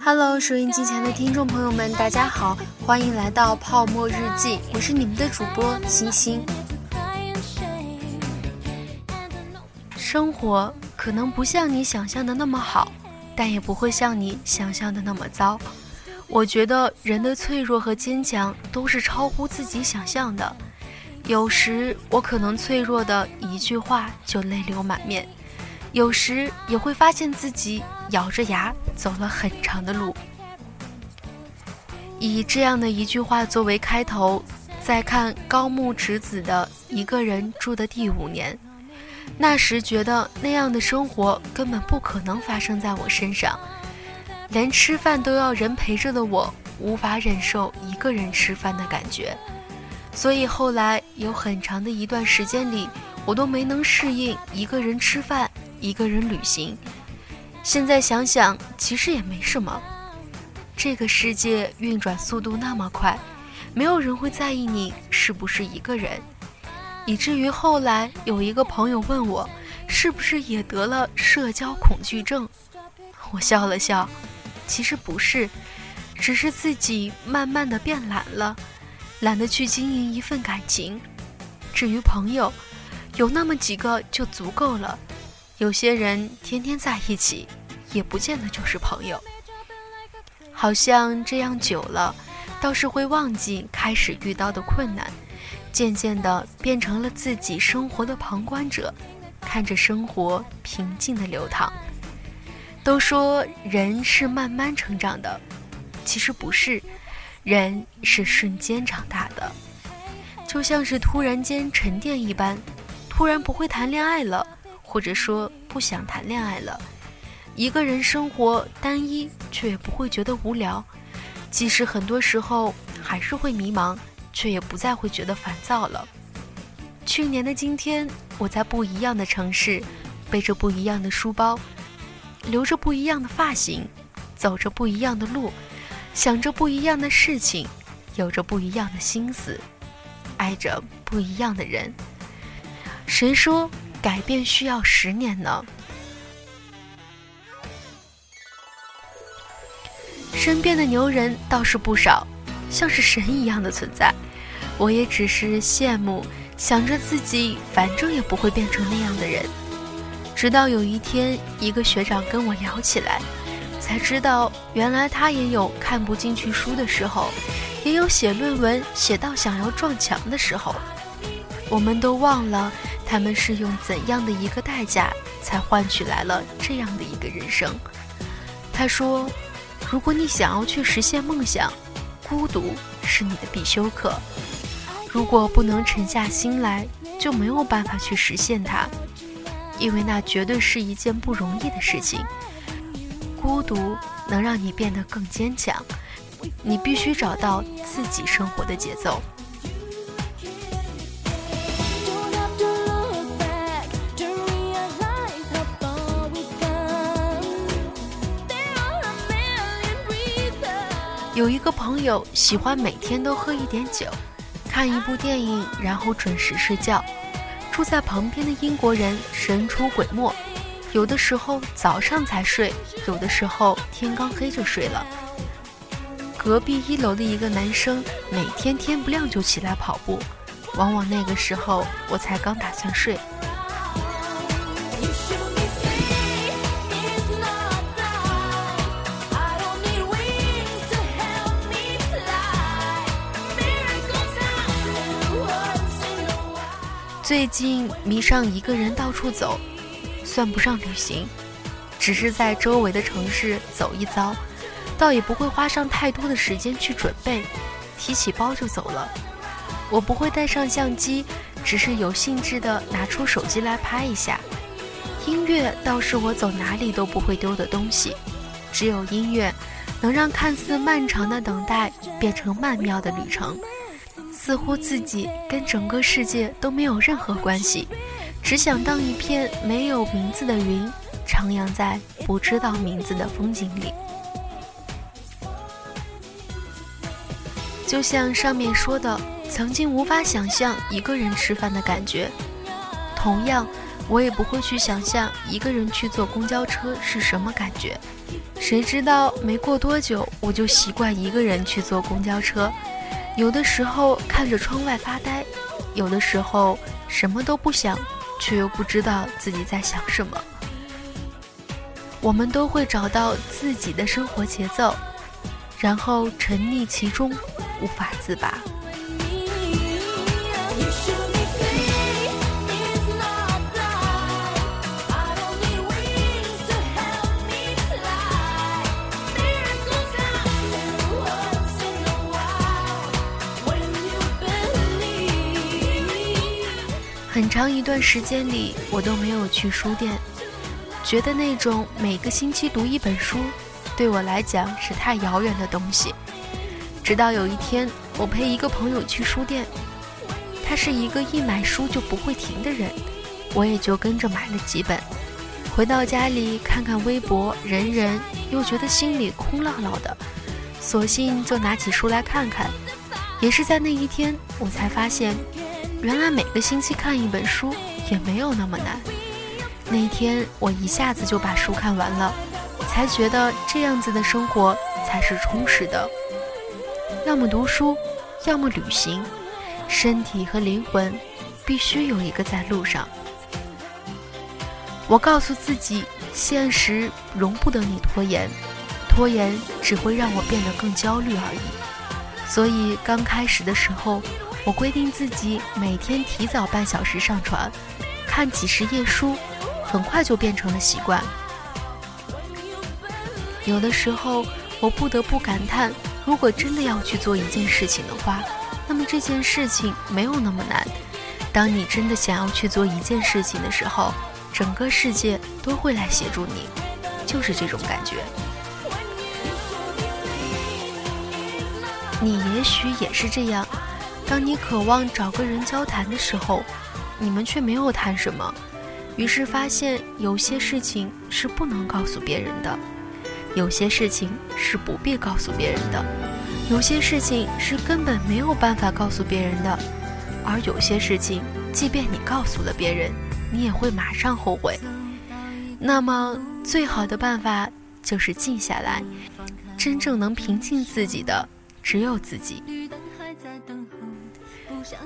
Hello，收音机前的听众朋友们，大家好，欢迎来到泡沫日记，我是你们的主播星星。生活可能不像你想象的那么好，但也不会像你想象的那么糟。我觉得人的脆弱和坚强都是超乎自己想象的。有时我可能脆弱的一句话就泪流满面，有时也会发现自己咬着牙走了很长的路。以这样的一句话作为开头，再看高木直子的《一个人住的第五年》。那时觉得那样的生活根本不可能发生在我身上，连吃饭都要人陪着的我，无法忍受一个人吃饭的感觉，所以后来有很长的一段时间里，我都没能适应一个人吃饭、一个人旅行。现在想想，其实也没什么。这个世界运转速度那么快，没有人会在意你是不是一个人。以至于后来有一个朋友问我，是不是也得了社交恐惧症？我笑了笑，其实不是，只是自己慢慢的变懒了，懒得去经营一份感情。至于朋友，有那么几个就足够了。有些人天天在一起，也不见得就是朋友。好像这样久了，倒是会忘记开始遇到的困难。渐渐地变成了自己生活的旁观者，看着生活平静的流淌。都说人是慢慢成长的，其实不是，人是瞬间长大的，就像是突然间沉淀一般，突然不会谈恋爱了，或者说不想谈恋爱了。一个人生活单一，却也不会觉得无聊，即使很多时候还是会迷茫。却也不再会觉得烦躁了。去年的今天，我在不一样的城市，背着不一样的书包，留着不一样的发型，走着不一样的路，想着不一样的事情，有着不一样的心思，爱着不一样的人。谁说改变需要十年呢？身边的牛人倒是不少，像是神一样的存在。我也只是羡慕，想着自己反正也不会变成那样的人。直到有一天，一个学长跟我聊起来，才知道原来他也有看不进去书的时候，也有写论文写到想要撞墙的时候。我们都忘了他们是用怎样的一个代价，才换取来了这样的一个人生。他说：“如果你想要去实现梦想，孤独是你的必修课。”如果不能沉下心来，就没有办法去实现它，因为那绝对是一件不容易的事情。孤独能让你变得更坚强，你必须找到自己生活的节奏。有一个朋友喜欢每天都喝一点酒。看一部电影，然后准时睡觉。住在旁边的英国人神出鬼没，有的时候早上才睡，有的时候天刚黑就睡了。隔壁一楼的一个男生每天天不亮就起来跑步，往往那个时候我才刚打算睡。最近迷上一个人到处走，算不上旅行，只是在周围的城市走一遭，倒也不会花上太多的时间去准备，提起包就走了。我不会带上相机，只是有兴致的拿出手机来拍一下。音乐倒是我走哪里都不会丢的东西，只有音乐能让看似漫长的等待变成曼妙的旅程。似乎自己跟整个世界都没有任何关系，只想当一片没有名字的云，徜徉在不知道名字的风景里。就像上面说的，曾经无法想象一个人吃饭的感觉，同样，我也不会去想象一个人去坐公交车是什么感觉。谁知道没过多久，我就习惯一个人去坐公交车。有的时候看着窗外发呆，有的时候什么都不想，却又不知道自己在想什么。我们都会找到自己的生活节奏，然后沉溺其中，无法自拔。很长一段时间里，我都没有去书店，觉得那种每个星期读一本书，对我来讲是太遥远的东西。直到有一天，我陪一个朋友去书店，他是一个一买书就不会停的人，我也就跟着买了几本。回到家里看看微博、人人，又觉得心里空落落的，索性就拿起书来看看。也是在那一天，我才发现。原来每个星期看一本书也没有那么难。那天我一下子就把书看完了，才觉得这样子的生活才是充实的。要么读书，要么旅行，身体和灵魂必须有一个在路上。我告诉自己，现实容不得你拖延，拖延只会让我变得更焦虑而已。所以刚开始的时候。我规定自己每天提早半小时上床，看几十页书，很快就变成了习惯。有的时候，我不得不感叹：如果真的要去做一件事情的话，那么这件事情没有那么难。当你真的想要去做一件事情的时候，整个世界都会来协助你，就是这种感觉。你也许也是这样。当你渴望找个人交谈的时候，你们却没有谈什么，于是发现有些事情是不能告诉别人的，有些事情是不必告诉别人的，有些事情是根本没有办法告诉别人的，而有些事情，即便你告诉了别人，你也会马上后悔。那么，最好的办法就是静下来，真正能平静自己的只有自己。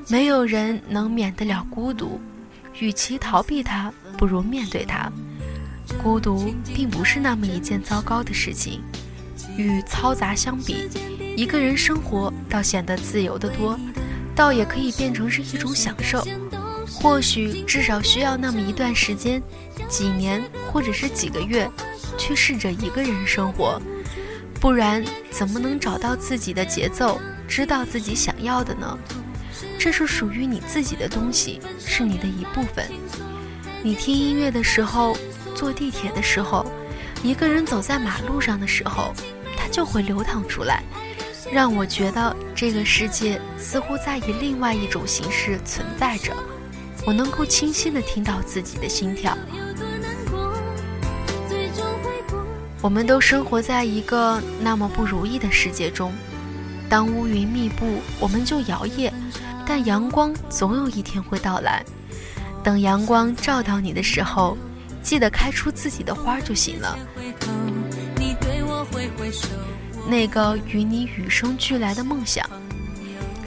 没有人能免得了孤独，与其逃避它，不如面对它。孤独并不是那么一件糟糕的事情，与嘈杂相比，一个人生活倒显得自由得多，倒也可以变成是一种享受。或许至少需要那么一段时间，几年或者是几个月，去试着一个人生活，不然怎么能找到自己的节奏，知道自己想要的呢？这是属于你自己的东西，是你的一部分。你听音乐的时候，坐地铁的时候，一个人走在马路上的时候，它就会流淌出来，让我觉得这个世界似乎在以另外一种形式存在着。我能够清晰地听到自己的心跳。我们都生活在一个那么不如意的世界中，当乌云密布，我们就摇曳。但阳光总有一天会到来，等阳光照到你的时候，记得开出自己的花就行了。那个与你与生俱来的梦想，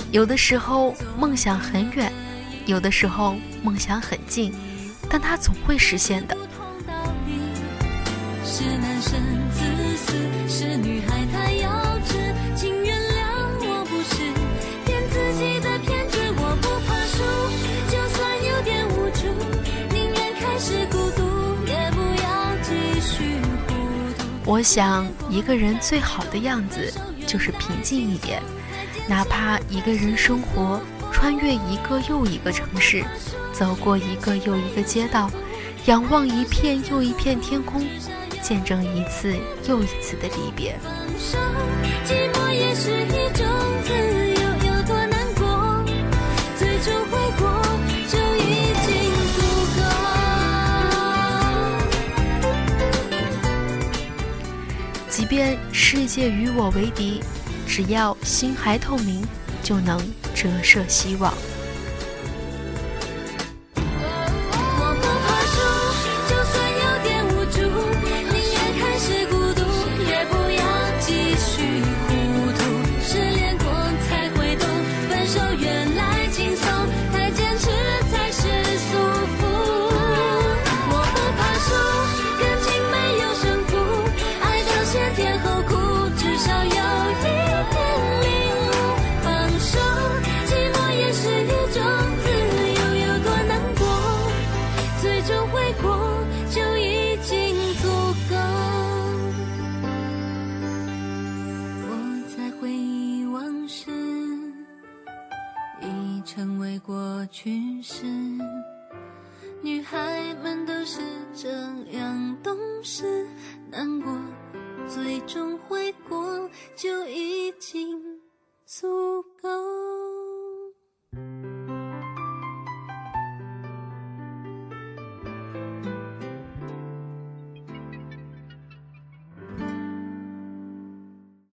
有的时候梦想很远，有的时候梦想很近，但它总会实现的。是男生自私，是女孩太幼我想，一个人最好的样子就是平静一点，哪怕一个人生活，穿越一个又一个城市，走过一个又一个街道，仰望一片又一片天空，见证一次又一次的离别。愿世界与我为敌，只要心还透明，就能折射希望。